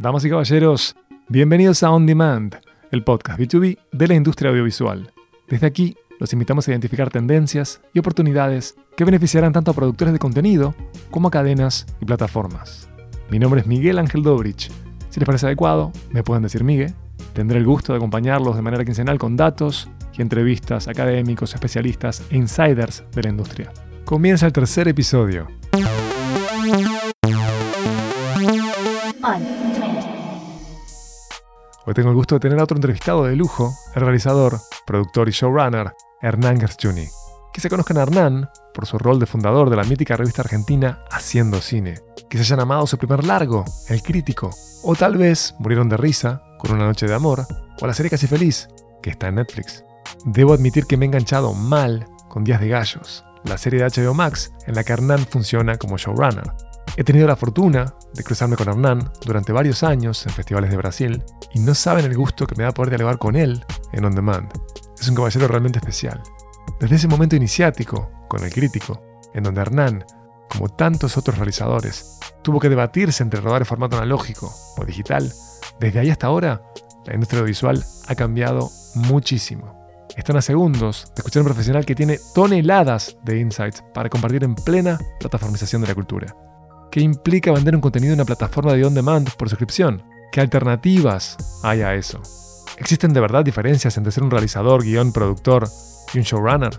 Damas y caballeros, bienvenidos a On Demand, el podcast B2B de la industria audiovisual. Desde aquí, los invitamos a identificar tendencias y oportunidades que beneficiarán tanto a productores de contenido como a cadenas y plataformas. Mi nombre es Miguel Ángel Dobrich. Si les parece adecuado, me pueden decir Miguel. Tendré el gusto de acompañarlos de manera quincenal con datos y entrevistas académicos, especialistas e insiders de la industria. Comienza el tercer episodio. Hoy tengo el gusto de tener a otro entrevistado de lujo, el realizador, productor y showrunner, Hernán Gershuni. Que se conozcan a Hernán por su rol de fundador de la mítica revista argentina Haciendo Cine. Que se hayan amado su primer largo, El Crítico. O tal vez murieron de risa con Una Noche de Amor. O la serie Casi Feliz, que está en Netflix. Debo admitir que me he enganchado mal con Días de Gallos, la serie de HBO Max en la que Hernán funciona como showrunner. He tenido la fortuna de cruzarme con Hernán durante varios años en festivales de Brasil y no saben el gusto que me da poder dialogar con él en On Demand. Es un caballero realmente especial. Desde ese momento iniciático, con el crítico, en donde Hernán, como tantos otros realizadores, tuvo que debatirse entre rodar en formato analógico o digital, desde ahí hasta ahora, la industria audiovisual ha cambiado muchísimo. Están a segundos de escuchar a un profesional que tiene toneladas de insights para compartir en plena plataformización de la cultura. ¿Qué implica vender un contenido en una plataforma de on-demand por suscripción? ¿Qué alternativas hay a eso? ¿Existen de verdad diferencias entre ser un realizador, guion, productor y un showrunner?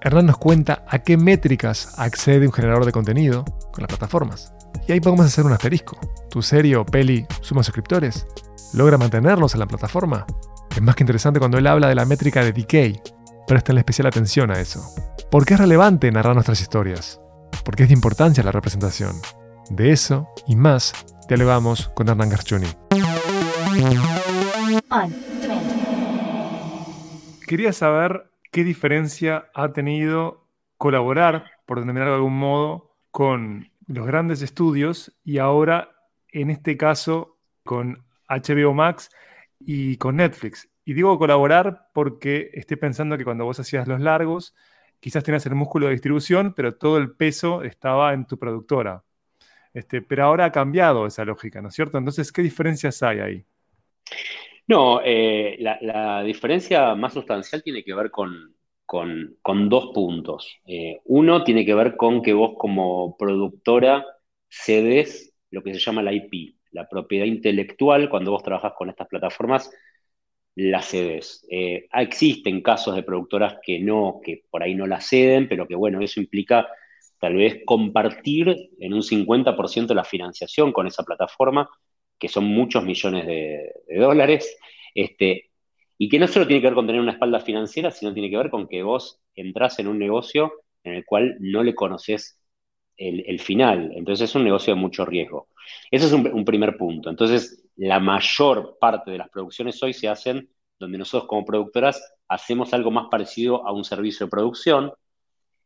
Hernán nos cuenta a qué métricas accede un generador de contenido con las plataformas. Y ahí podemos hacer un asterisco. ¿Tu serie o peli suma suscriptores? ¿Logra mantenerlos en la plataforma? Es más que interesante cuando él habla de la métrica de decay. Prestenle especial atención a eso. ¿Por qué es relevante narrar nuestras historias? ¿Por qué es de importancia la representación? De eso y más dialogamos con Hernán Garchuni. Quería saber qué diferencia ha tenido colaborar, por denominarlo de algún modo, con los grandes estudios y ahora, en este caso, con HBO Max y con Netflix. Y digo colaborar porque estoy pensando que cuando vos hacías los largos, quizás tenías el músculo de distribución, pero todo el peso estaba en tu productora. Este, pero ahora ha cambiado esa lógica, ¿no es cierto? Entonces, ¿qué diferencias hay ahí? No, eh, la, diferencia más sustancial tiene que ver con, dos puntos. Eh, uno tiene que ver con que vos como productora cedes lo que se llama la IP, la propiedad intelectual, cuando vos trabajas con estas plataformas, la cedes. Eh, existen casos de productoras que no, que por ahí no la ceden, pero que bueno, eso implica tal vez compartir en un 50% la financiación con esa plataforma, que son muchos millones de, dólares, este, y que no solo tiene que ver con tener una espalda financiera, sino tiene que ver con que vos entras en un negocio en el cual no le conoces el, final. Entonces es un negocio de mucho riesgo. Ese es un, primer punto. Entonces, la mayor parte de las producciones hoy se hacen donde nosotros como productoras hacemos algo más parecido a un servicio de producción,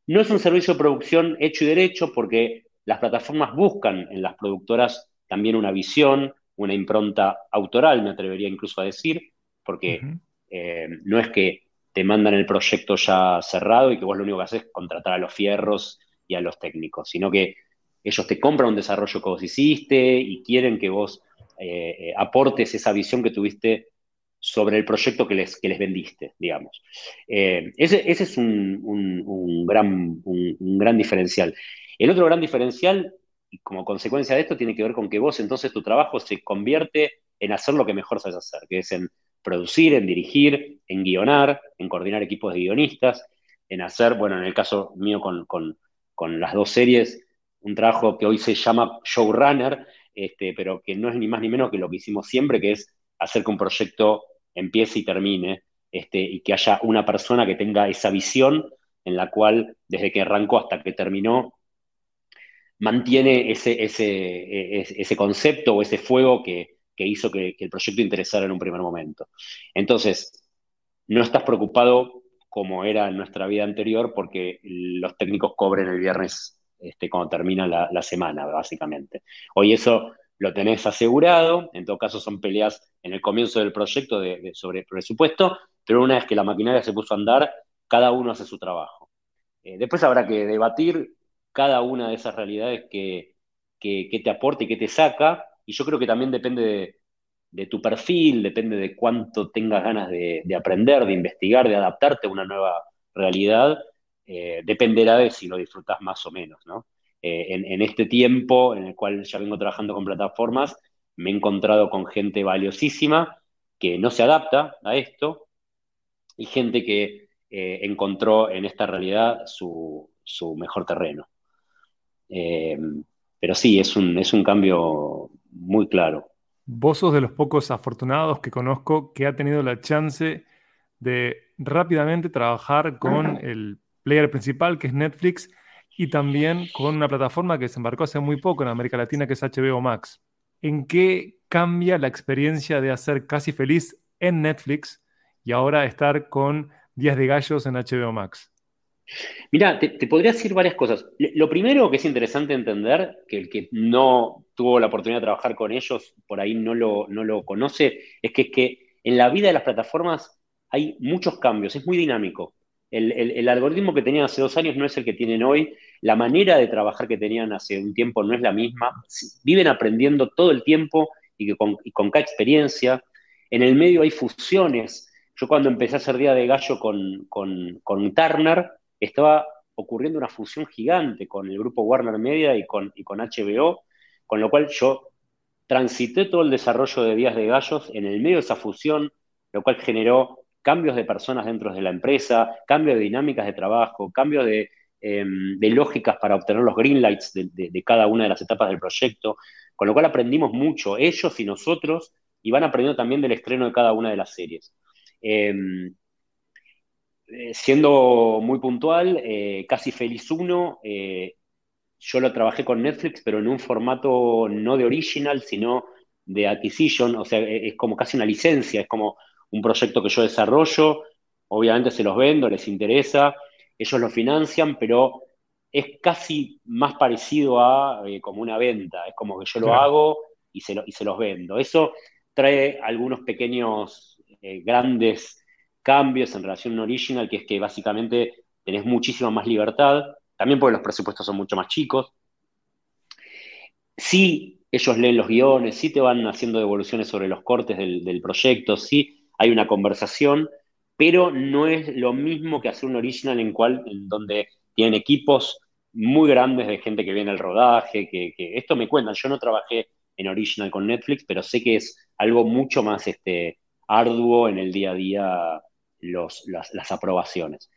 no es un servicio de producción hecho y derecho porque las plataformas buscan en las productoras también una visión, una impronta autoral, me atrevería incluso a decir, porque eh, no es que te mandan el proyecto ya cerrado y que vos lo único que haces es contratar a los fierros y a los técnicos, sino que ellos te compran un desarrollo que vos hiciste y quieren que vos eh, eh, aportes esa visión que tuviste sobre el proyecto que les, les vendiste, digamos. Eh, ese, es un, gran, un, gran diferencial. El otro gran diferencial, como consecuencia de esto, tiene que ver con que vos entonces tu trabajo se convierte en hacer lo que mejor sabes hacer, que es en producir, en dirigir, en guionar, en coordinar equipos de guionistas, en hacer, bueno, en el caso mío con, con las dos series, un trabajo que hoy se llama showrunner, este, pero que no es ni más ni menos que lo que hicimos siempre, que es hacer que un proyecto empiece y termine, este, y que haya una persona que tenga esa visión en la cual, desde que arrancó hasta que terminó, mantiene ese, ese, e, ese concepto o ese fuego que, hizo que, el proyecto interesara en un primer momento. Entonces, no estás preocupado como era en nuestra vida anterior porque los técnicos cobren el viernes este, cuando termina la, la semana, básicamente. Hoy eso lo tenés asegurado, en todo caso son peleas en el comienzo del proyecto de, sobre presupuesto, pero una vez que la maquinaria se puso a andar, cada uno hace su trabajo. Eh, después habrá que debatir cada una de esas realidades que, te aporta y que te saca, y yo creo que también depende de, tu perfil, depende de cuánto tengas ganas de, aprender, de investigar, de adaptarte a una nueva realidad, eh, dependerá de si lo disfrutas más o menos, ¿no? Eh, en, este tiempo en el cual ya vengo trabajando con plataformas, me he encontrado con gente valiosísima que no se adapta a esto y gente que eh, encontró en esta realidad su, mejor terreno. Eh, pero sí, es un, es un cambio muy claro. Vos sos de los pocos afortunados que conozco que ha tenido la chance de rápidamente trabajar con el player principal, que es Netflix, y también con una plataforma que se embarcó hace muy poco en América Latina, que es HBO Max. ¿En qué cambia la experiencia de hacer casi feliz en Netflix y ahora estar con Días de Gallos en HBO Max? Mira, te, podría decir varias cosas. Lo primero que es interesante entender, que el que no tuvo la oportunidad de trabajar con ellos, por ahí no lo, no lo conoce, es que, es que en la vida de las plataformas hay muchos cambios, es muy dinámico. El, algoritmo que tenían hace dos años no es el que tienen hoy, la manera de trabajar que tenían hace un tiempo no es la misma, viven aprendiendo todo el tiempo y, con, cada experiencia. En el medio hay fusiones. Yo cuando empecé a hacer Día de Gallo con, con, Turner, estaba ocurriendo una fusión gigante con el grupo Warner Media y con, y con HBO, con lo cual yo transité todo el desarrollo de Días de Gallos en el medio de esa fusión, lo cual generó cambios de personas dentro de la empresa, cambios de dinámicas de trabajo, cambios de, em, lógicas para obtener los green lights de, cada una de las etapas del proyecto, con lo cual aprendimos mucho, ellos y nosotros, y van aprendiendo también del estreno de cada una de las series. Em, eh, siendo muy puntual, eh, Casi Feliz 1, eh, yo lo trabajé con Netflix, pero en un formato no de original, sino de acquisition, o sea, es como casi una licencia, es como un proyecto que yo desarrollo, obviamente se los vendo, les interesa, ellos lo financian, pero es casi más parecido a eh, como una venta, es como que yo lo hago y se, y se, los vendo. Eso trae algunos pequeños, eh, grandes cambios en relación a un original, que es que básicamente tenés muchísima más libertad, también porque los presupuestos son mucho más chicos. Sí, ellos leen los guiones, sí te van haciendo devoluciones sobre los cortes del, del proyecto, sí hay una conversación, pero no es lo mismo que hacer un original en, cual, en donde tienen equipos muy grandes de gente que viene al rodaje, que, esto me cuentan, yo no trabajé en original con Netflix, pero sé que es algo mucho más este, arduo en el día a día los, las, aprobaciones.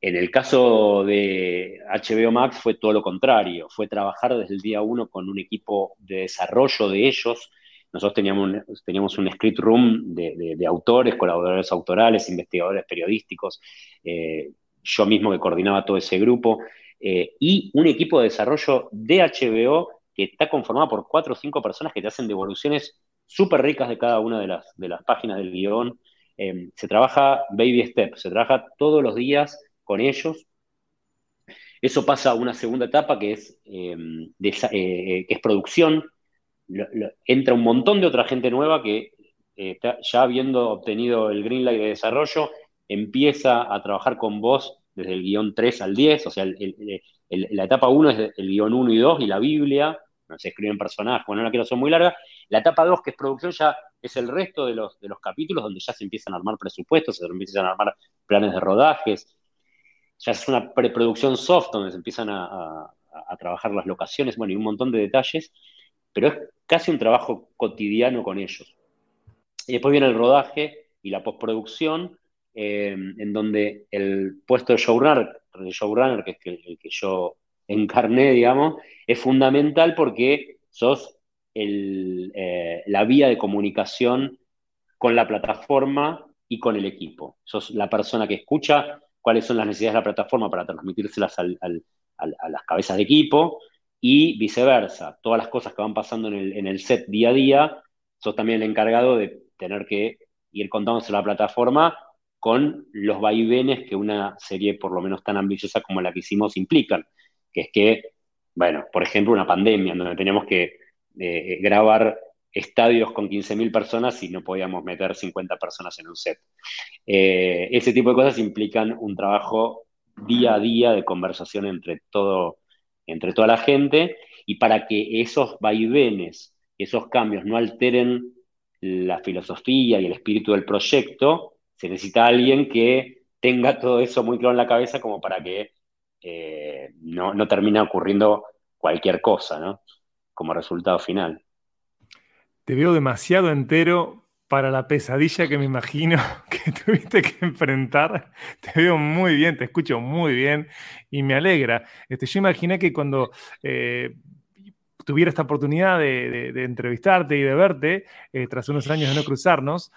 En el caso de HBO Max fue todo lo contrario, fue trabajar desde el día uno con un equipo de desarrollo de ellos, nosotros teníamos un, teníamos un script room de, autores, colaboradores autorales, investigadores periodísticos, eh, yo mismo que coordinaba todo ese grupo, eh, y un equipo de desarrollo de HBO que está conformado por cuatro o cinco personas que te hacen devoluciones súper ricas de cada una de las, de las páginas del guion. Eh, se trabaja baby step, se trabaja todos los días con ellos. Eso pasa a una segunda etapa que es, que es producción, entra un montón de otra gente nueva que eh, ya habiendo obtenido el green light de desarrollo, empieza a trabajar con vos desde el guion 3 al 10, o sea, la etapa 1 es el guion 1 y 2 y la Biblia, no se escriben personajes, bueno, no la quiero hacer muy larga. La etapa 2, que es producción, ya es el resto de los, de los capítulos donde ya se empiezan a armar presupuestos, se empiezan a armar planes de rodajes, ya es una preproducción soft donde se empiezan a, a trabajar las locaciones, bueno, y un montón de detalles pero es casi un trabajo cotidiano con ellos. Y después viene el rodaje y la postproducción, eh, en donde el puesto de showrunner, que es el, que yo encarné, digamos, es fundamental porque sos eh, la vía de comunicación con la plataforma y con el equipo. Sos la persona que escucha cuáles son las necesidades de la plataforma para transmitírselas a las cabezas de equipo y viceversa, todas las cosas que van pasando en el, set día a día, sos también el encargado de tener que ir contándose la plataforma con los vaivenes que una serie por lo menos tan ambiciosa como la que hicimos implican, que es que, bueno, por ejemplo, una pandemia, donde teníamos que eh, grabar estadios con 15.000 personas y no podíamos meter 50 personas en un set. Eh, ese tipo de cosas implican un trabajo día a día de conversación entre todo entre toda la gente y para que esos vaivenes esos cambios no alteren la filosofía y el espíritu del proyecto, se necesita alguien que tenga todo eso muy claro en la cabeza como para que eh, no, no termine ocurriendo cualquier cosa, ¿no? Como resultado final. Te veo demasiado entero para la pesadilla que me imagino que tuviste que enfrentar. Te veo muy bien, te escucho muy bien y me alegra. Este, yo imaginé que cuando eh, tuviera esta oportunidad de, entrevistarte y de verte, eh, tras unos años de no cruzarnos,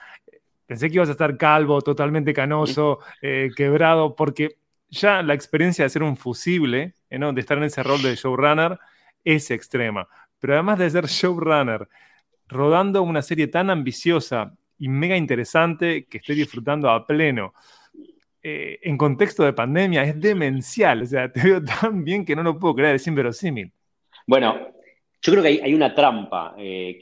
pensé que ibas a estar calvo, totalmente canoso, eh, quebrado, porque ya la experiencia de ser un fusible, de estar en ese rol de showrunner, es extrema. Pero además de ser showrunner, rodando una serie tan ambiciosa y mega interesante que estoy disfrutando a pleno. Eh, en contexto de pandemia es demencial, o sea, te veo tan bien que no lo puedo creer, es inverosímil. Bueno, yo creo que hay, una trampa eh,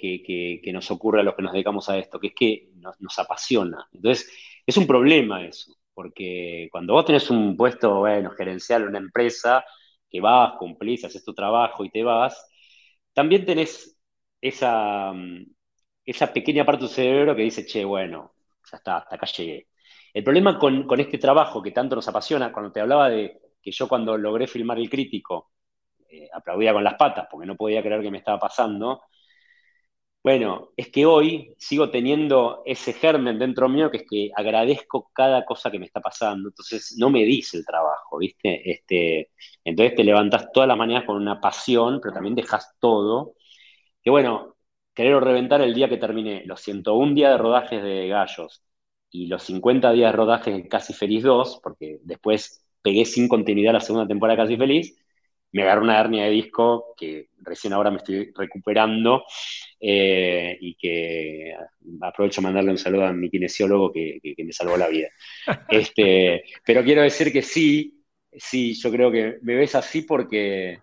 que, nos ocurre a los que nos dedicamos a esto, que es que nos, apasiona. Entonces, es un problema eso, porque cuando vos tenés un puesto, bueno, gerencial en una empresa, que vas, cumplís, haces tu trabajo y te vas, también tenés esa, mm, esa pequeña parte de tu cerebro que dice, che, bueno, ya está, hasta acá llegué. El problema con, este trabajo que tanto nos apasiona, cuando te hablaba de que yo cuando logré filmar El Crítico, eh, aplaudía con las patas porque no podía creer que me estaba pasando, bueno, es que hoy sigo teniendo ese germen dentro mío que es que agradezco cada cosa que me está pasando. Entonces no me dice el trabajo, ¿viste? Este, entonces te levantas todas las mañanas con una pasión, pero también dejas todo que bueno, querer reventar el día que terminé los 101 días de rodajes de Gallos y los 50 días de rodajes de Casi Feliz 2, porque después pegué sin continuidad la segunda temporada de Casi Feliz, me agarró una hernia de disco que recién ahora me estoy recuperando eh, y que aprovecho mandarle un saludo a mi kinesiólogo que, me salvó la vida. Este, pero quiero decir que sí, sí, yo creo que me ves así porque,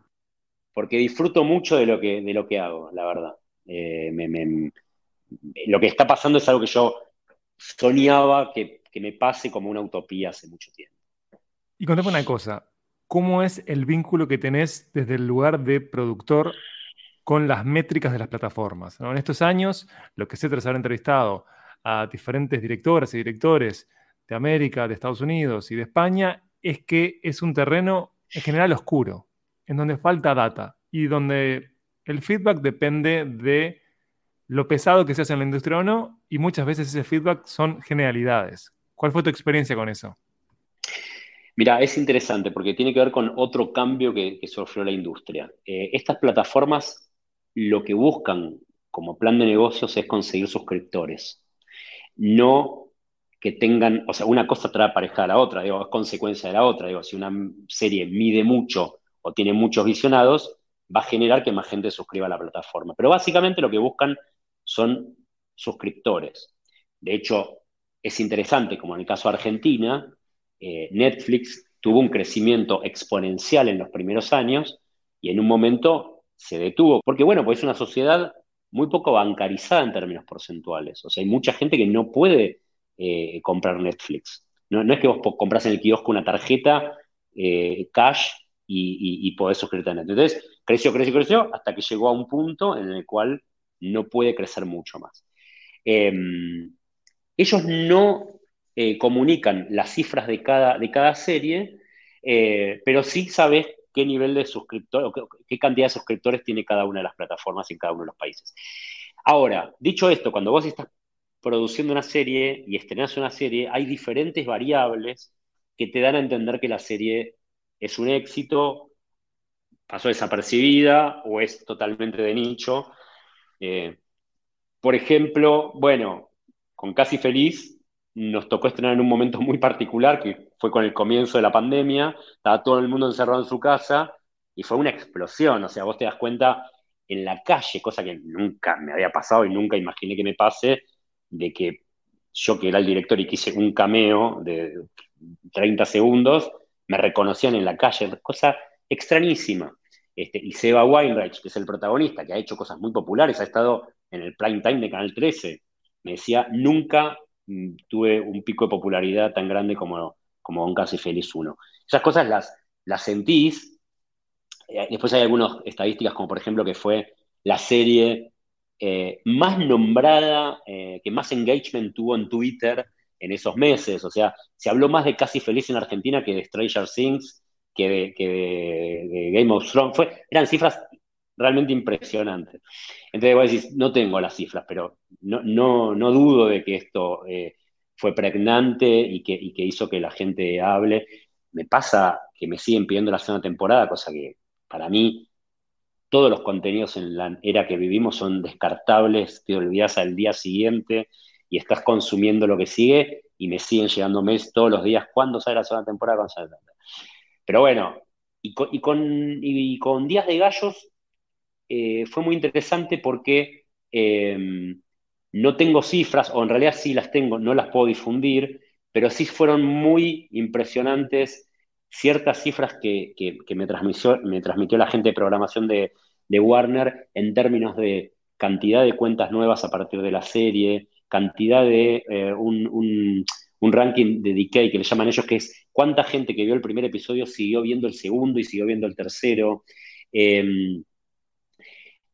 porque disfruto mucho de lo que, de lo que hago, la verdad. Eh, lo que está pasando es algo que yo soñaba que, me pase como una utopía hace mucho tiempo. Y contame una cosa, ¿cómo es el vínculo que tenés desde el lugar de productor con las métricas de las plataformas? En estos años, lo que sé tras haber entrevistado a diferentes directoras y directores de América, de Estados Unidos y de España, es que es un terreno en general oscuro en donde falta data y donde el feedback depende de lo pesado que se hace en la industria o no, y muchas veces ese feedback son generalidades. ¿Cuál fue tu experiencia con eso? Mira, es interesante porque tiene que ver con otro cambio que, sufrió la industria. Eh, estas plataformas lo que buscan como plan de negocios es conseguir suscriptores, no que tengan, o sea, una cosa trae pareja a la otra, digo, es consecuencia de la otra. Digo, si una serie mide mucho o tiene muchos visionados, va a generar que más gente suscriba a la plataforma. Pero básicamente lo que buscan son suscriptores. De hecho, es interesante, como en el caso de Argentina, eh, Netflix tuvo un crecimiento exponencial en los primeros años y en un momento se detuvo, porque bueno, pues es una sociedad muy poco bancarizada en términos porcentuales. O sea, hay mucha gente que no puede eh, comprar Netflix. No, es que vos compras en el kiosco una tarjeta eh, cash y, y, suscribirte a Netflix. Entonces, creció, creció, creció, hasta que llegó a un punto en el cual no puede crecer mucho más. Em, ellos no eh, comunican las cifras de cada, de cada serie, eh, pero sí sabes qué nivel de suscriptores, qué, qué cantidad de suscriptores tiene cada una de las plataformas en cada uno de los países. Ahora, dicho esto, cuando vos estás produciendo una serie y estrenás una serie, hay diferentes variables que te dan a entender que la serie es un éxito, pasó desapercibida o es totalmente de nicho. Eh, por ejemplo, bueno, con Casi Feliz nos tocó estrenar en un momento muy particular, que fue con el comienzo de la pandemia, estaba todo el mundo encerrado en su casa y fue una explosión, o sea, vos te das cuenta en la calle, cosa que nunca me había pasado y nunca imaginé que me pase, de que yo que era el director y quise un cameo de 30 segundos, me reconocían en la calle, cosa extrañísima. Este, y Seba Weinreich, que es el protagonista, que ha hecho cosas muy populares, ha estado en el prime time de Canal 13, me decía, nunca mm, tuve un pico de popularidad tan grande como, como Don Casi Feliz 1. Esas cosas las, las sentís. Eh, después hay algunas estadísticas, como por ejemplo que fue la serie eh, más nombrada, eh, que más engagement tuvo en Twitter en esos meses. O sea, se habló más de Casi Feliz en Argentina que de Stranger Things, que de, Game of Thrones. Fue, eran cifras realmente impresionantes. Entonces vos decís, no tengo las cifras, pero no, no, no dudo de que esto eh, fue pregnante y que, que hizo que la gente hable. Me pasa que me siguen pidiendo la segunda temporada, cosa que para mí todos los contenidos en la era que vivimos son descartables, te olvidas al día siguiente y estás consumiendo lo que sigue y me siguen llegando mails todos los días, ¿cuándo sale la segunda temporada? Pero bueno, y con, con, Días de Gallos eh, fue muy interesante porque em, no tengo cifras, o en realidad sí las tengo, no las puedo difundir, pero sí fueron muy impresionantes ciertas cifras que, me, transmitió, me transmitió la gente de programación de, Warner en términos de cantidad de cuentas nuevas a partir de la serie, cantidad de eh, un, ranking de decay que le llaman ellos, que es cuánta gente que vio el primer episodio siguió viendo el segundo y siguió viendo el tercero. Em,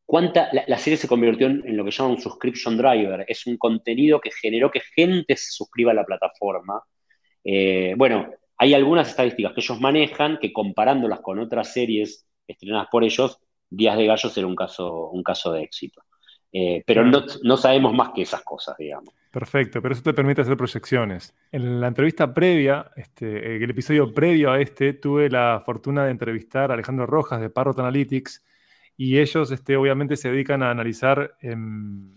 cuánta, la, serie se convirtió en, en, lo que llaman un subscription driver, es un contenido que generó que gente se suscriba a la plataforma. Eh, bueno, hay algunas estadísticas que ellos manejan que comparándolas con otras series estrenadas por ellos, Días de Gallos era un caso, un caso de éxito. Eh, pero no, sabemos más que esas cosas, digamos. Perfecto, pero eso te permite hacer proyecciones. En la entrevista previa, este, el episodio previo a este, tuve la fortuna de entrevistar a Alejandro Rojas de Parrot Analytics y ellos este, obviamente se dedican a analizar em,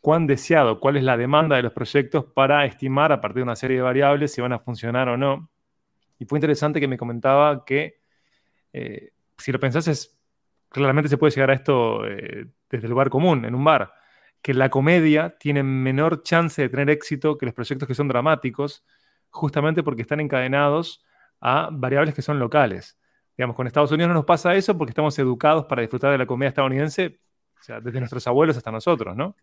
cuán deseado, cuál es la demanda de los proyectos para estimar a partir de una serie de variables si van a funcionar o no. Y fue interesante que me comentaba que, eh, si lo pensás, claramente se puede llegar a esto eh, desde el lugar común, en un bar, que la comedia tiene menor chance de tener éxito que los proyectos que son dramáticos, justamente porque están encadenados a variables que son locales. Digamos, con Estados Unidos no nos pasa eso porque estamos educados para disfrutar de la comedia estadounidense, o sea, desde nuestros abuelos hasta nosotros, ¿no?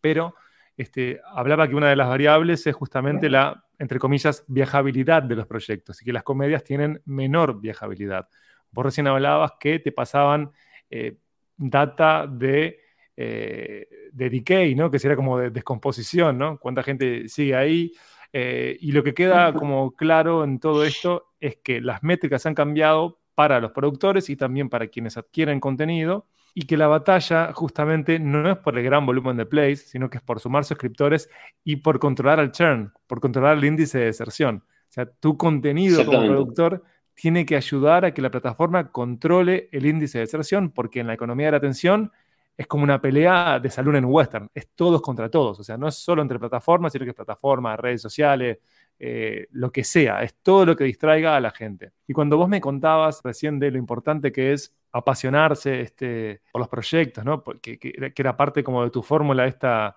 Pero este, hablaba que una de las variables es justamente la, entre comillas, viajabilidad de los proyectos y que las comedias tienen menor viajabilidad. Vos recién hablabas que te pasaban eh, data de, eh, de decay, ¿no? que sería como de descomposición, ¿no? cuánta gente sigue ahí. Eh, y lo que queda como claro en todo esto es que las métricas han cambiado para los productores y también para quienes adquieren contenido y que la batalla justamente no es por el gran volumen de plays, sino que es por sumar suscriptores y por controlar el churn, por controlar el índice de deserción. O sea, tu contenido como productor tiene que ayudar a que la plataforma controle el índice de deserción, porque en la economía de la atención es como una pelea de salud en western, es todos contra todos, o sea, no es solo entre plataformas, sino que es plataformas, redes sociales, eh, lo que sea, es todo lo que distraiga a la gente. Y cuando vos me contabas recién de lo importante que es apasionarse este, por los proyectos, ¿no? Porque, que, era parte como de tu fórmula esta,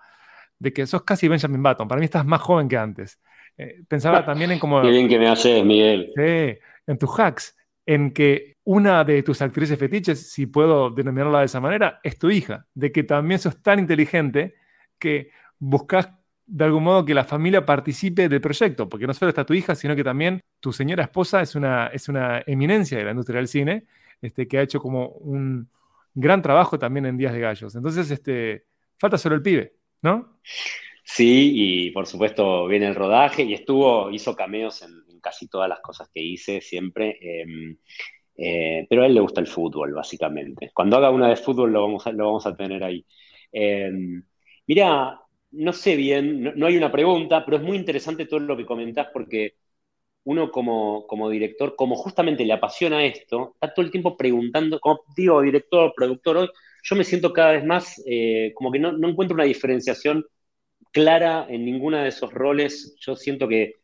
de que sos casi Benjamin Button, para mí estás más joven que antes. Eh, pensaba también en como... Qué bien que me haces, Miguel. Sí, en tus hacks, en que una de tus actrices fetiches, si puedo denominarla de esa manera, es tu hija, de que también sos tan inteligente que buscas de algún modo que la familia participe del proyecto, porque no solo está tu hija, sino que también tu señora esposa es una, es una eminencia de la industria del cine, este, que ha hecho como un gran trabajo también en Días de Gallos. Entonces, este, falta solo el pibe, ¿no? Sí, y por supuesto viene el rodaje y estuvo, hizo cameos en, casi todas las cosas que hice siempre. Em, eh, pero a él le gusta el fútbol, básicamente. Cuando haga una de fútbol lo vamos a, lo vamos a tener ahí. Em, mira, no sé bien, no, hay una pregunta, pero es muy interesante todo lo que comentás porque uno como, como, director, como justamente le apasiona esto, está todo el tiempo preguntando, como digo, director, productor, hoy, yo me siento cada vez más eh, como que no, no, encuentro una diferenciación clara en ninguno de esos roles. Yo siento que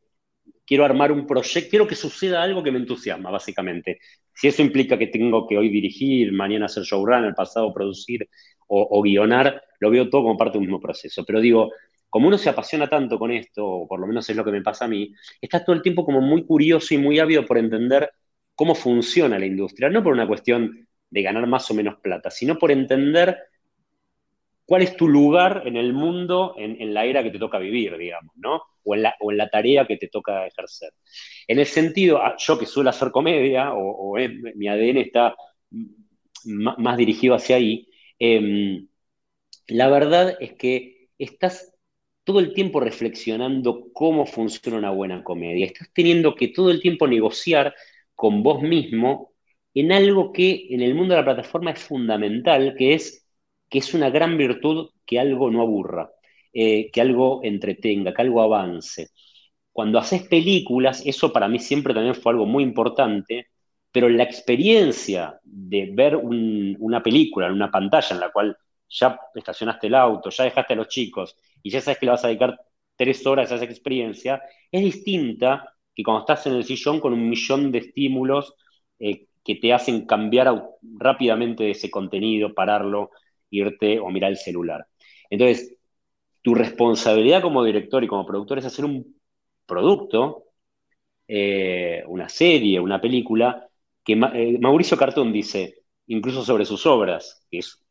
quiero armar un proyecto, quiero que suceda algo que me entusiasma, básicamente. Si eso implica que tengo que hoy dirigir, mañana hacer showrunner, pasado producir o, guionar, lo veo todo como parte de un mismo proceso. Pero digo, como uno se apasiona tanto con esto, o por lo menos es lo que me pasa a mí, está todo el tiempo como muy curioso y muy ávido por entender cómo funciona la industria, no por una cuestión de ganar más o menos plata, sino por entender cuál es tu lugar en el mundo, en, la era que te toca vivir, digamos, ¿no? O en, la, o en, la, tarea que te toca ejercer. En el sentido, ah, yo que suelo hacer comedia, o, mi ADN está más dirigido hacia ahí, em, la verdad es que estás todo el tiempo reflexionando cómo funciona una buena comedia. Estás teniendo que todo el tiempo negociar con vos mismo en algo que en el mundo de la plataforma es fundamental, que es que es una gran virtud que algo no aburra, eh, que algo entretenga, que algo avance. Cuando haces películas, eso para mí siempre también fue algo muy importante, pero la experiencia de ver una película en una pantalla en la cual ya estacionaste el auto, ya dejaste a los chicos y ya sabes que le vas a dedicar tres horas a esa experiencia, es distinta que cuando estás en el sillón con un millón de estímulos eh, que te hacen cambiar rápidamente ese contenido, pararlo, irte o mirar el celular. Entonces, tu responsabilidad como director y como productor es hacer un producto, eh, una serie, una película, que eh, Mauricio Cartón dice, incluso sobre sus obras, que es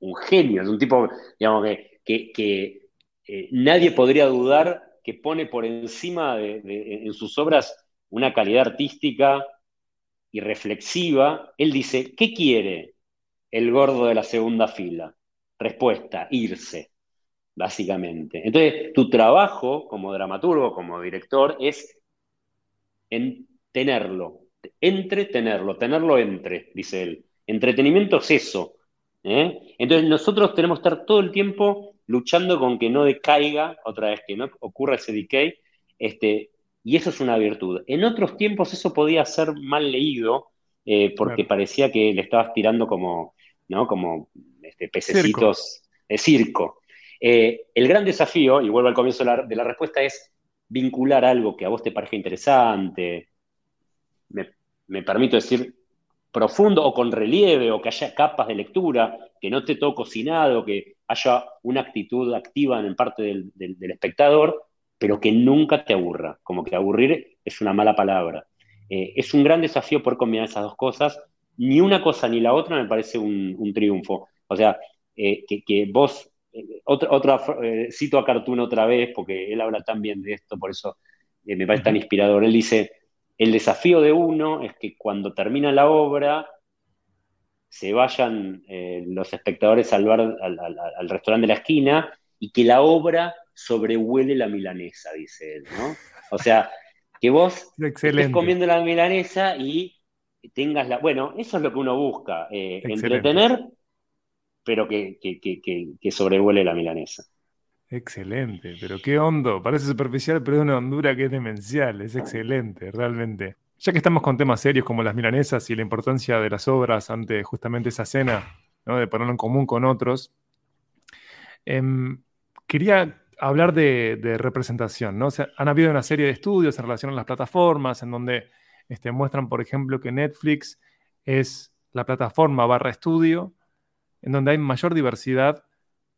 un genio, es un tipo, digamos, que, que, eh, nadie podría dudar que pone por encima de, en sus obras una calidad artística y reflexiva. Él dice, ¿qué quiere el gordo de la segunda fila? Respuesta, irse, básicamente. Entonces, tu trabajo como dramaturgo, como director, es en tenerlo, entretenerlo, tenerlo entre, dice él. Entretenimiento es eso, ¿eh? Entonces nosotros tenemos que estar todo el tiempo luchando con que no decaiga, otra vez que no ocurra ese decay, este, y eso es una virtud. En otros tiempos eso podía ser mal leído, eh, porque parecía que le estabas tirando como, ¿no? como este, pececitos de circo. Eh, el gran desafío, y vuelvo al comienzo de la, de la, respuesta, es vincular algo que a vos te parezca interesante. Me, me permito decir profundo o con relieve o que haya capas de lectura, que no esté todo cocinado, que haya una actitud activa en parte del, espectador, pero que nunca te aburra. Como que aburrir es una mala palabra. Eh, es un gran desafío poder combinar esas dos cosas. Ni una cosa ni la otra me parece un, triunfo. O sea, eh, que, vos, eh, otra, otra cito a Cartoon otra vez, porque él habla tan bien de esto, por eso me parece tan inspirador. Él dice, el desafío de uno es que cuando termina la obra se vayan eh, los espectadores al, bar, al, restaurante de la esquina y que la obra sobrehuele la milanesa, dice él, ¿no? O sea, que vos estés comiendo la milanesa y tengas la... Bueno, eso es lo que uno busca, eh, entretener, pero que, que, que sobrevuele la milanesa. Excelente, pero qué hondo. Parece superficial, pero es una hondura que es demencial. Es excelente, realmente. Ya que estamos con temas serios como las milanesas y la importancia de las obras ante justamente esa cena, ¿no? de ponerlo en común con otros, em, quería hablar de, representación. ¿no? han habido una serie de estudios en relación a las plataformas en donde este, muestran, por ejemplo, que Netflix es la plataforma barra estudio en donde hay mayor diversidad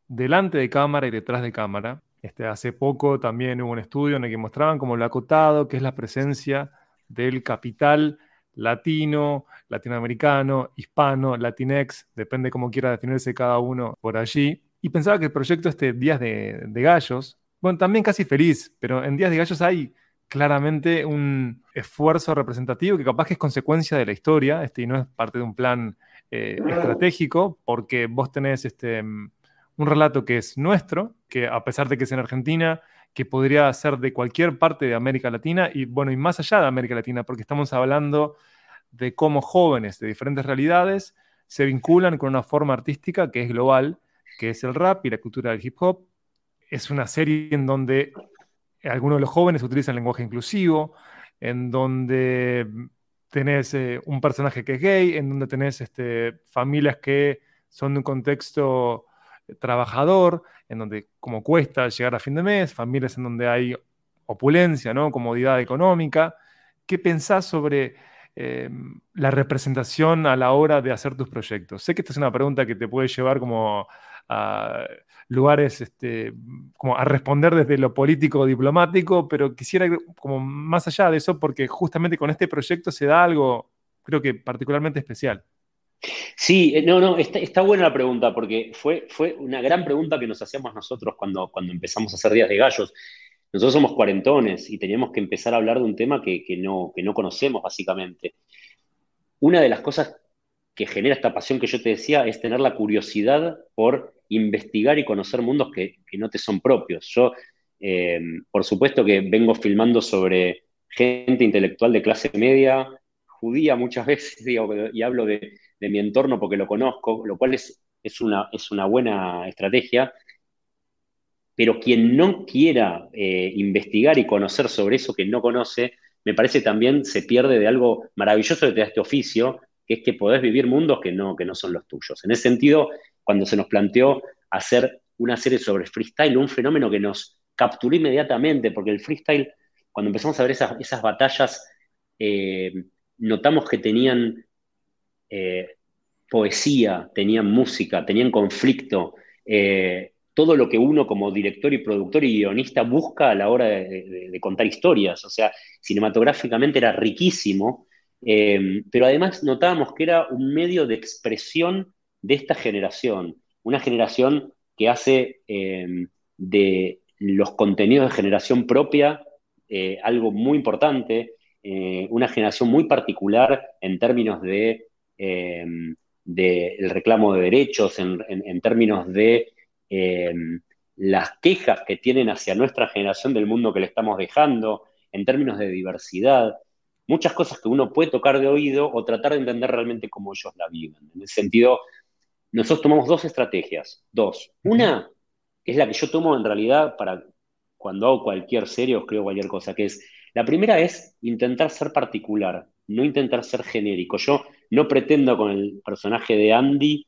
delante de cámara y detrás de cámara. Este, hace poco también hubo un estudio en el que mostraban como lo acotado que es la presencia del capital latino, latinoamericano, hispano, latinex, depende cómo quiera definirse cada uno por allí. Y pensaba que el proyecto este Días de, Gallos, bueno, también casi feliz, pero en Días de Gallos hay claramente un esfuerzo representativo que capaz que es consecuencia de la historia, este, y no es parte de un plan eh, estratégico, porque vos tenés este, un relato que es nuestro, que a pesar de que es en Argentina, que podría ser de cualquier parte de América Latina y bueno, y más allá de América Latina, porque estamos hablando de cómo jóvenes de diferentes realidades se vinculan con una forma artística que es global, que es el rap y la cultura del hip hop. Es una serie en donde algunos de los jóvenes utilizan lenguaje inclusivo, en donde tenés eh, un personaje que es gay, en donde tenés este, familias que son de un contexto trabajador, en donde como cuesta llegar a fin de mes, familias en donde hay opulencia, ¿no? comodidad económica. ¿Qué pensás sobre eh, la representación a la hora de hacer tus proyectos? Sé que esta es una pregunta que te puede llevar como a lugares, este, como a responder desde lo político diplomático, pero quisiera como más allá de eso porque justamente con este proyecto se da algo, creo que particularmente especial. Sí, eh, no, no, está, buena la pregunta, porque fue, fue una gran pregunta que nos hacíamos nosotros cuando, cuando empezamos a hacer Días de Gallos. Nosotros somos cuarentones y teníamos que empezar a hablar de un tema que, no, que no conocemos, básicamente. Una de las cosas que genera esta pasión que yo te decía es tener la curiosidad por investigar y conocer mundos que, no te son propios. Yo, eh, por supuesto que vengo filmando sobre gente intelectual de clase media, judía muchas veces, y hablo de, mi entorno porque lo conozco, lo cual es, una buena estrategia, pero quien no quiera eh, investigar y conocer sobre eso que no conoce, me parece también se pierde de algo maravilloso de este oficio, que es que podés vivir mundos que no, que no son los tuyos. En ese sentido, cuando se nos planteó hacer una serie sobre freestyle, un fenómeno que nos capturó inmediatamente, porque el freestyle, cuando empezamos a ver esas, batallas, eh, notamos que tenían eh, poesía, tenían música, tenían conflicto, eh, todo lo que uno como director y productor y guionista busca a la hora de contar historias. O sea, cinematográficamente era riquísimo eh, pero además notábamos que era un medio de expresión de esta generación, una generación que hace eh, de los contenidos de generación propia eh, algo muy importante, una generación muy particular en términos de, reclamo de derechos, en términos de las quejas que tienen hacia nuestra generación del mundo que le estamos dejando, en términos de diversidad muchas cosas que uno puede tocar de oído o tratar de entender realmente cómo ellos la viven. En ese sentido, nosotros tomamos dos estrategias. Dos. Una es la que yo tomo en realidad para cuando hago cualquier serie o escribo cualquier cosa, que es, la primera es intentar ser particular, no intentar ser genérico. Yo no pretendo con el personaje de Andy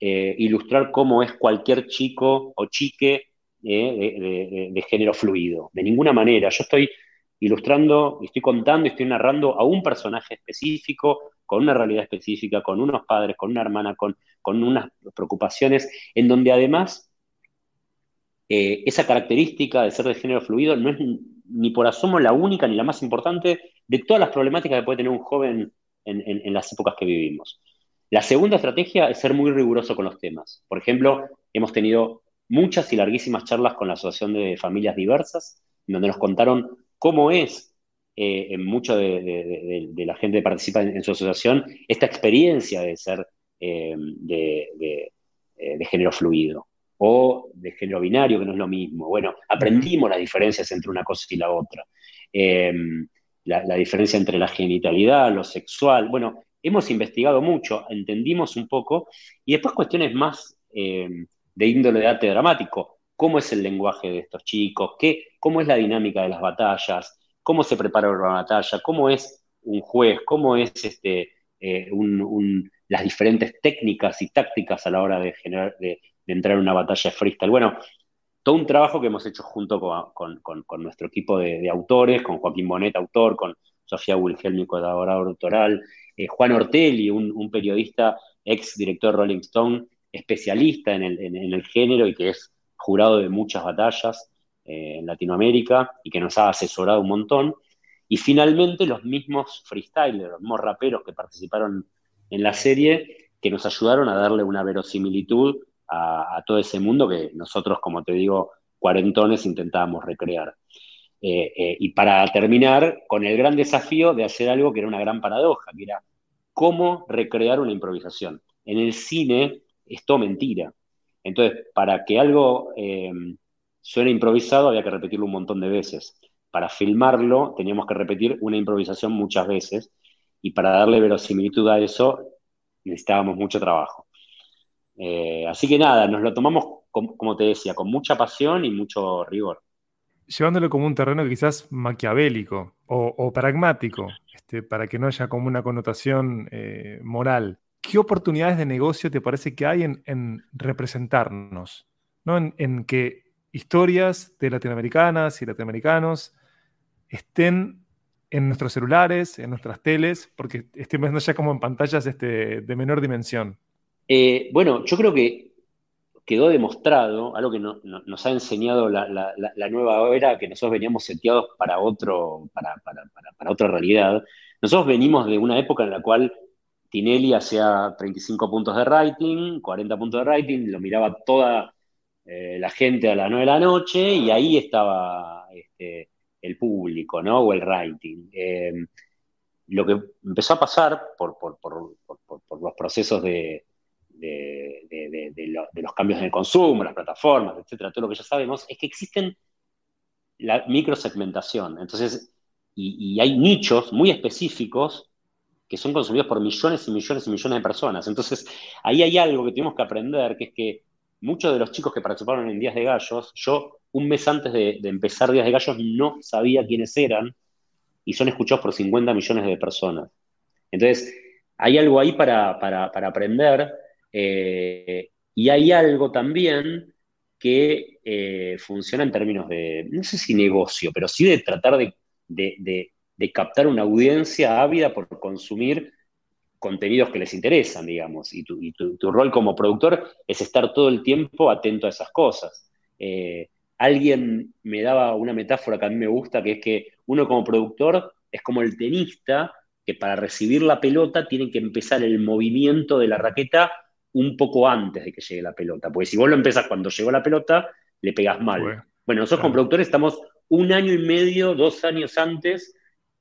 eh, ilustrar cómo es cualquier chico o chique eh, de género fluido. De ninguna manera. Yo estoy ilustrando, estoy contando y estoy narrando a un personaje específico, con una realidad específica, con unos padres, con una hermana, con, unas preocupaciones, en donde además eh, esa característica de ser de género fluido no es ni por asomo la única ni la más importante de todas las problemáticas que puede tener un joven en, en las épocas que vivimos. La segunda estrategia es ser muy riguroso con los temas. Por ejemplo, hemos tenido muchas y larguísimas charlas con la Asociación de Familias Diversas, donde nos contaron cómo es eh, en mucho de, la gente que participa en, su asociación esta experiencia de ser eh, eh, de, género fluido o de género binario, que no es lo mismo. Bueno, aprendimos las diferencias entre una cosa y la otra. La, la, diferencia entre la genitalidad, lo sexual. Bueno, hemos investigado mucho, entendimos un poco, y después cuestiones más de índole de arte dramático cómo es el lenguaje de estos chicos, qué, cómo es la dinámica de las batallas, cómo se prepara una batalla, cómo es un juez, cómo es este, eh, las diferentes técnicas y tácticas a la hora de, entrar en una batalla freestyle. Bueno, todo un trabajo que hemos hecho junto con, nuestro equipo de, autores, con Joaquín Bonet, autor, con Sofía Wilhelmi, colaborador doctoral, eh, Juan Ortelli, un, periodista, ex director de Rolling Stone, especialista en el género y que es jurado de muchas batallas eh, en Latinoamérica y que nos ha asesorado un montón. Y finalmente los mismos freestylers, los mismos raperos que participaron en la serie, que nos ayudaron a darle una verosimilitud a, todo ese mundo que nosotros, como te digo, cuarentones intentábamos recrear. Eh, eh, y para terminar, con el gran desafío de hacer algo que era una gran paradoja, que era cómo recrear una improvisación. En el cine es todo mentira. Entonces, para que algo eh, suene improvisado había que repetirlo un montón de veces. Para filmarlo teníamos que repetir una improvisación muchas veces y para darle verosimilitud a eso necesitábamos mucho trabajo. Eh, así que nada, nos lo tomamos, como te decía, con mucha pasión y mucho rigor. Llevándolo como un terreno quizás maquiavélico o, pragmático, este, para que no haya como una connotación eh, moral. ¿Qué oportunidades de negocio te parece que hay en, representarnos? ¿no? En, que historias de latinoamericanas y latinoamericanos estén en nuestros celulares, en nuestras teles, porque estoy viendo ya como en pantallas este, de menor dimensión. Eh, bueno, yo creo que quedó demostrado, algo que nos ha enseñado la, nueva era, que nosotros veníamos seteados para, otro, para, para, otra realidad. Nosotros venimos de una época en la cual Tinelli hacía 35 puntos de rating, 40 puntos de rating, lo miraba toda eh, la gente a las 9 de la noche y ahí estaba este, el público, ¿no? O el rating. Eh, lo que empezó a pasar por, los procesos de, los cambios en el consumo, las plataformas, etcétera, todo lo que ya sabemos, es que existen la microsegmentación. Entonces, y, hay nichos muy específicos que son consumidos por millones y millones y millones de personas. Entonces, ahí hay algo que tenemos que aprender, que es que muchos de los chicos que participaron en Días de Gallos, yo un mes antes de, empezar Días de Gallos no sabía quiénes eran y son escuchados por 50 millones de personas. Entonces, hay algo ahí para, aprender eh, y hay algo también que eh, funciona en términos de, no sé si negocio, pero sí de tratar de, captar una audiencia ávida por consumir contenidos que les interesan, digamos. Y tu, rol como productor es estar todo el tiempo atento a esas cosas. Eh, alguien me daba una metáfora que a mí me gusta, que es que uno como productor es como el tenista, que para recibir la pelota tiene que empezar el movimiento de la raqueta un poco antes de que llegue la pelota. Porque si vos lo empezás cuando llegó la pelota, le pegas mal. Bueno, nosotros como productores estamos un año y medio, dos años antes,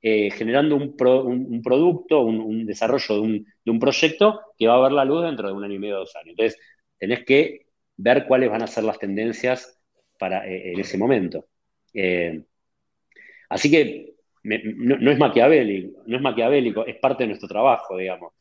eh, generando un, producto, un, desarrollo de un, proyecto que va a ver la luz dentro de un año y medio, dos años. Entonces, tenés que ver cuáles van a ser las tendencias para, eh, en ese momento. Eh, así que no, es maquiavélico, no es maquiavélico, es parte de nuestro trabajo, digamos,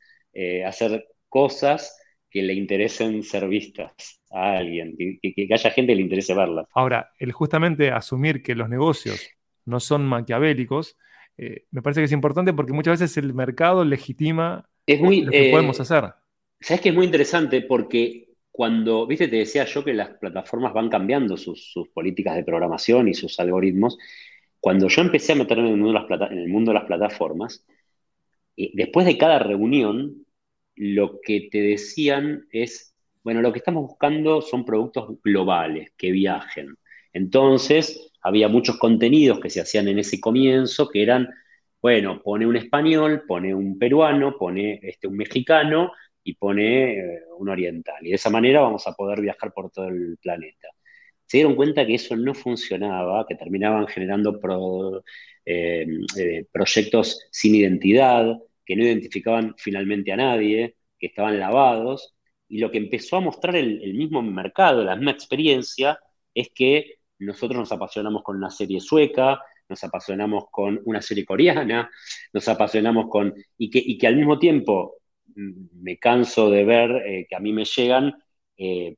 hacer cosas que le interesen ser vistas a alguien, que, haya gente que le interese verlas. Ahora, el justamente asumir que los negocios no son maquiavélicos, eh, me parece que es importante porque muchas veces el mercado legitima lo que podemos hacer. Sabes que es muy interesante porque cuando, viste, te decía yo que las plataformas van cambiando sus, políticas de programación y sus algoritmos. Cuando yo empecé a meterme en el mundo de las, plataformas, eh, después de cada reunión, lo que te decían es, bueno, lo que estamos buscando son productos globales que viajen. Entonces, había muchos contenidos que se hacían en ese comienzo que eran, bueno, pone un español, pone un peruano, pone este, un mexicano y pone eh, un oriental. Y de esa manera vamos a poder viajar por todo el planeta. Se dieron cuenta que eso no funcionaba, que terminaban generando eh, eh, proyectos sin identidad, que no identificaban finalmente a nadie, que estaban lavados. Y lo que empezó a mostrar el, el mismo mercado, la misma experiencia, es que nosotros nos apasionamos con una serie sueca, nos apasionamos con una serie coreana, nos apasionamos con... y que, y que al mismo tiempo me canso de ver eh, que a mí me llegan eh,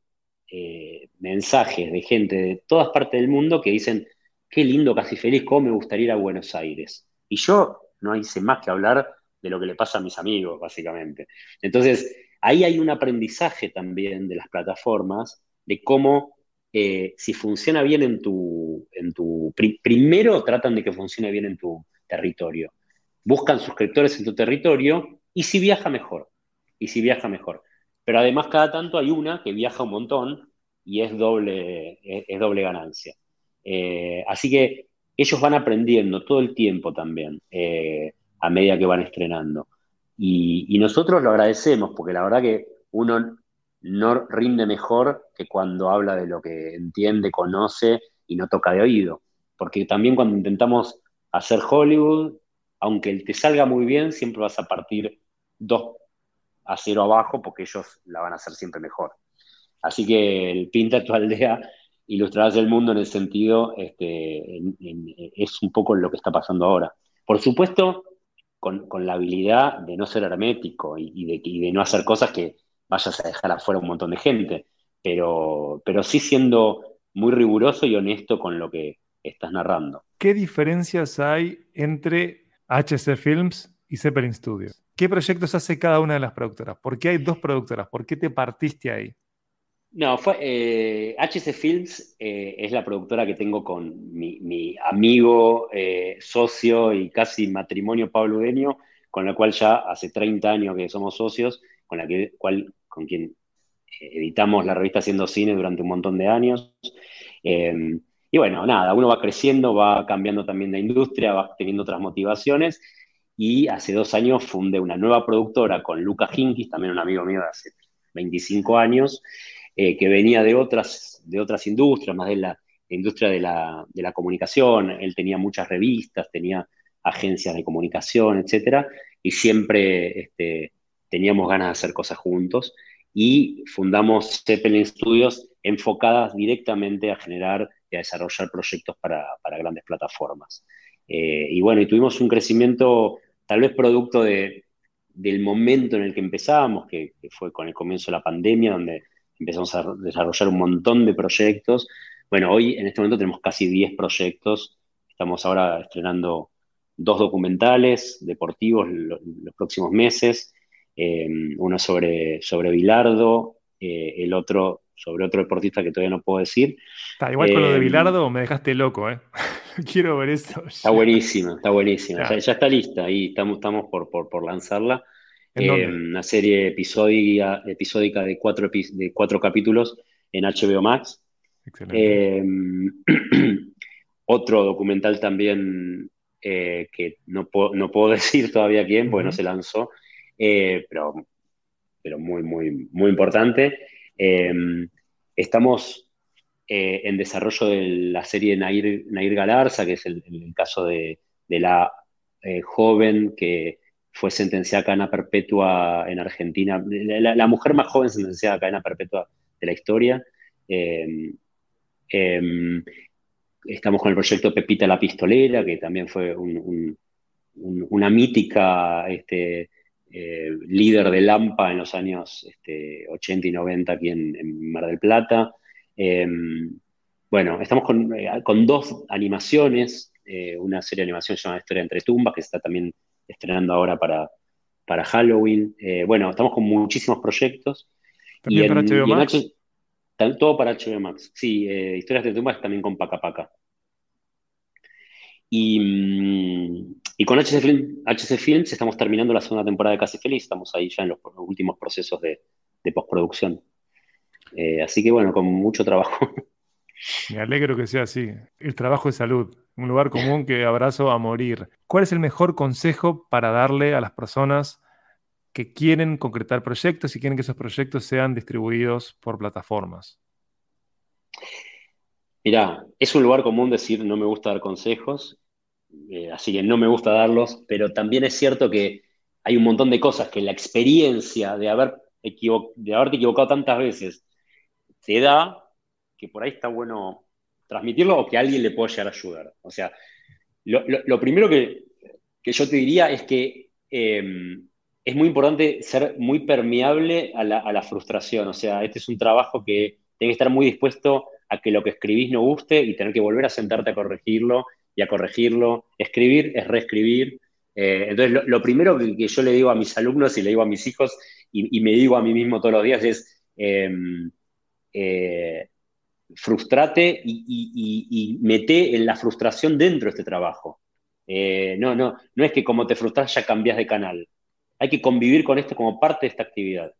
eh, mensajes de gente de todas partes del mundo que dicen, qué lindo, casi feliz, cómo me gustaría ir a Buenos Aires. Y yo no hice más que hablar de lo que le pasa a mis amigos, básicamente. Entonces, ahí hay un aprendizaje también de las plataformas de cómo si funciona bien en tu, en tu primero tratan de que funcione bien en tu territorio. Buscan suscriptores en tu territorio y si viaja mejor, y si viaja mejor. Pero además cada tanto hay una que viaja un montón y es doble, es, doble ganancia. Eh, así que ellos van aprendiendo todo el tiempo también eh, a medida que van estrenando. Y, nosotros lo agradecemos porque la verdad que uno no rinde mejor que cuando habla de lo que entiende, conoce y no toca de oído. Porque también cuando intentamos hacer Hollywood, aunque te salga muy bien, siempre vas a partir dos a cero abajo porque ellos la van a hacer siempre mejor. Así que el Pinta tu aldea, ilustradas del mundo en el sentido, este, es un poco lo que está pasando ahora. Por supuesto, con, la habilidad de no ser hermético y, de, no hacer cosas que vayas a dejar afuera un montón de gente, pero, pero sí siendo muy riguroso y honesto con lo que estás narrando. ¿Qué diferencias hay entre HC Films y Zeppelin Studios? ¿Qué proyectos hace cada una de las productoras? ¿Por qué hay dos productoras? ¿Por qué te partiste ahí? No, fue HC eh, Films eh, es la productora que tengo con mi, amigo, eh, socio y casi matrimonio Pablo Udeño, con la cual ya hace 30 años que somos socios, con la que, con quien editamos la revista Haciendo Cine durante un montón de años. y bueno, nada, uno va creciendo, va cambiando también de industria, va teniendo otras motivaciones y hace dos años fundé una nueva productora con Luca Hinkis, también un amigo mío de hace 25 años, eh, que venía de otras, de otras industrias, más de la, industria de la, comunicación. Él tenía muchas revistas, tenía agencias de comunicación, etcétera, y siempre este, teníamos ganas de hacer cosas juntos y fundamos Zeppelin Studios enfocadas directamente a generar y a desarrollar proyectos para, grandes plataformas. Eh, y bueno, y tuvimos un crecimiento tal vez producto de, del momento en el que empezábamos, que, fue con el comienzo de la pandemia, donde empezamos a desarrollar un montón de proyectos. Bueno, hoy en este momento tenemos casi 10 proyectos. Estamos ahora estrenando dos documentales deportivos los, próximos meses. Eh, uno sobre, sobre Bilardo, eh, el otro sobre otro deportista que todavía no puedo decir. Está, igual con lo de Bilardo me dejaste loco, ¿eh? Quiero ver eso. Está buenísima, está buenísima. Ya, está lista y estamos, estamos por, por, lanzarla. una serie episódica, episódica de, cuatro, de cuatro capítulos en HBO Max. otro documental también que no puedo, no puedo decir todavía quién, porque no se lanzó, eh, pero, pero muy, muy, muy importante. Em, estamos eh, en desarrollo de la serie Nair, Nair Galarza, que es el, caso de, la eh, joven que fue sentenciada a cadena perpetua en Argentina, la, mujer más joven sentenciada a cadena perpetua de la historia. Em, estamos con el proyecto Pepita la Pistolera, que también fue una mítica este, eh, líder de Lampa en los años 80 este, y 90 aquí en, Mar del Plata. Em, bueno, estamos eh, con, dos animaciones, eh, una serie de animación llamada Historia entre tumbas, que se está también estrenando ahora para, para Halloween. bueno, estamos con muchísimos proyectos. ¿También para HBO Max? todo para HBO Max. Sí, Historias de tumbas también con Paca Paca. Y, mm, y con HC, Films estamos terminando la segunda temporada de Casi Feliz, estamos ahí ya en los últimos procesos de, postproducción. Eh, así que bueno, con mucho trabajo. Me alegro que sea así. El trabajo es salud, un lugar común que abrazo a morir. ¿Cuál es el mejor consejo para darle a las personas que quieren concretar proyectos y quieren que esos proyectos sean distribuidos por plataformas? Mirá, es un lugar común decir no me gusta dar consejos, eh, así que no me gusta darlos, pero también es cierto que hay un montón de cosas que la experiencia de, haber de haberte equivocado tantas veces te da que por ahí está bueno transmitirlo o que alguien le pueda llegar a ayudar. O sea, lo, primero que, yo te diría es que em, es muy importante ser muy permeable a la, a la frustración. O sea, este es un trabajo que tiene que estar muy dispuesto a que lo que escribís no guste y tener que volver a sentarte a corregirlo y a corregirlo. Escribir es reescribir. Eh, entonces, lo, primero que, yo le digo a mis alumnos y le digo a mis hijos y, me digo a mí mismo todos los días es, em, eh, frustrate y, mete en la frustración dentro de este trabajo. Eh, no, no, no es que como te frustras ya cambias de canal. Hay que convivir con esto como parte de esta actividad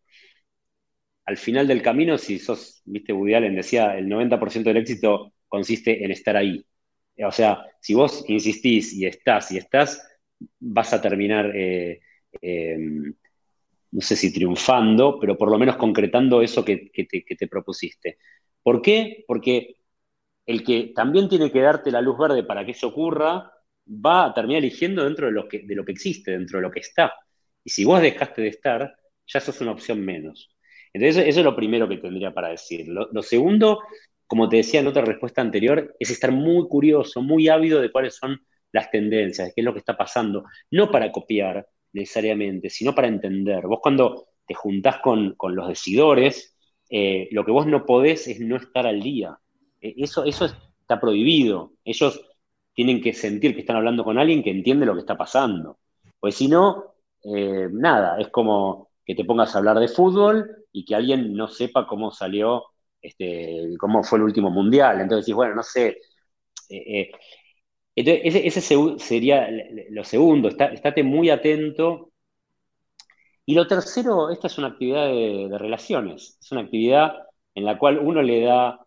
al final del camino, si sos, viste, Woody Allen decía, el 90% del éxito consiste en estar ahí. O sea, si vos insistís y estás y estás, vas a terminar, eh, em, no sé si triunfando, pero por lo menos concretando eso que, te, propusiste. ¿Por qué? Porque el que también tiene que darte la luz verde para que eso ocurra, va a terminar eligiendo dentro de lo que, de lo que existe, dentro de lo que está. Y si vos dejaste de estar, ya sos una opción menos. Entonces, eso es lo primero que tendría para decir. Lo, segundo, como te decía en otra respuesta anterior, es estar muy curioso, muy ávido de cuáles son las tendencias, de qué es lo que está pasando. No para copiar necesariamente, sino para entender. Vos cuando te juntás con, los decidores, eh, lo que vos no podés es no estar al día. Eh, eso, eso está prohibido. Ellos tienen que sentir que están hablando con alguien que entiende lo que está pasando. Pues si no, eh, nada, es como que te pongas a hablar de fútbol y que alguien no sepa cómo salió, este, cómo fue el último mundial. Entonces bueno, no sé. Eh, eh, entonces, ese, sería lo segundo, estate muy atento. Y lo tercero, esta es una actividad de, relaciones, es una actividad en la cual uno le da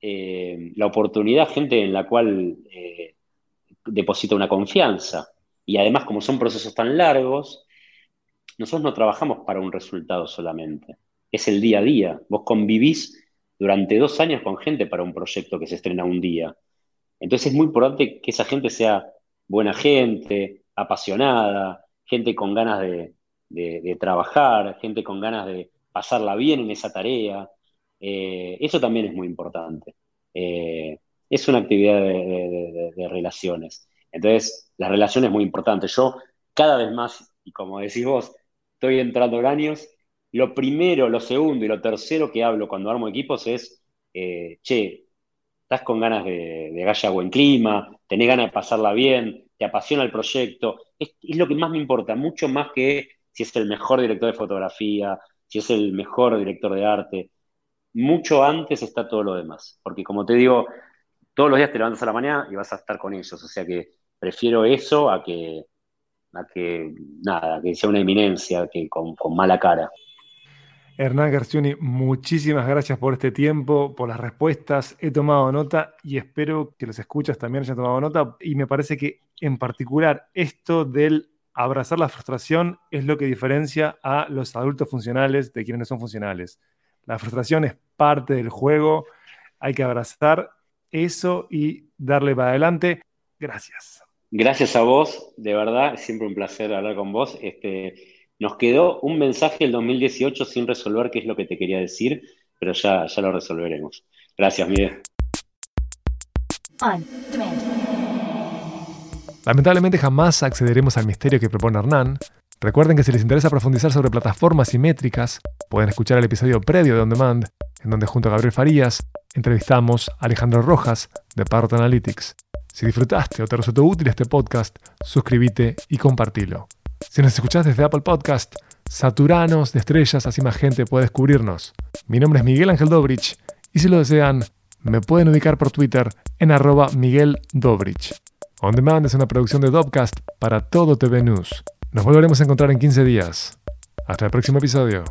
eh, la oportunidad a gente en la cual deposita una confianza. Y además, como son procesos tan largos, nosotros no trabajamos para un resultado solamente, es el día a día. Vos convivís durante dos años con gente para un proyecto que se estrena un día. Entonces es muy importante que esa gente sea buena gente, apasionada, gente con ganas de, trabajar, gente con ganas de pasarla bien en esa tarea. Eh, eso también es muy importante. Eh, es una actividad de, relaciones. Entonces, la relación es muy importante. Yo cada vez más, y como decís vos, estoy entrando en años, lo primero, lo segundo y lo tercero que hablo cuando armo equipos es, eh, che, estás con ganas de, de buen clima, tenés ganas de pasarla bien, te apasiona el proyecto. Es, lo que más me importa, mucho más que si es el mejor director de fotografía, si es el mejor director de arte. Mucho antes está todo lo demás. Porque como te digo, todos los días te levantas a la mañana y vas a estar con ellos. O sea que prefiero eso a que, a que nada, que sea una eminencia, que con mala cara. Hernán Garcioni, muchísimas gracias por este tiempo, por las respuestas. He tomado nota y espero que los escuchas también hayan tomado nota. Y me parece que en particular esto del abrazar la frustración es lo que diferencia a los adultos funcionales de quienes no son funcionales. La frustración es parte del juego, hay que abrazar eso y darle para adelante. Gracias. Gracias a vos, de verdad, siempre un placer hablar con vos. Este, nos quedó un mensaje del 2018 sin resolver, qué es lo que te quería decir, pero ya, ya lo resolveremos. Gracias, Miguel. Lamentablemente jamás accederemos al misterio que propone Hernán. Recuerden que si les interesa profundizar sobre plataformas y métricas, pueden escuchar el episodio previo de On Demand, en donde junto a Gabriel Farías entrevistamos a Alejandro Rojas de Parrot Analytics. Si disfrutaste o te resultó útil este podcast, suscríbete y compartilo. Si nos escuchás desde Apple Podcast, saturanos de estrellas, así más gente puede descubrirnos. Mi nombre es Miguel Ángel Dobrich y si lo desean, me pueden ubicar por Twitter en arroba Miguel Dobrich. On Demand es una producción de Dopcast para todo TV News. Nos volveremos a encontrar en 15 días. Hasta el próximo episodio.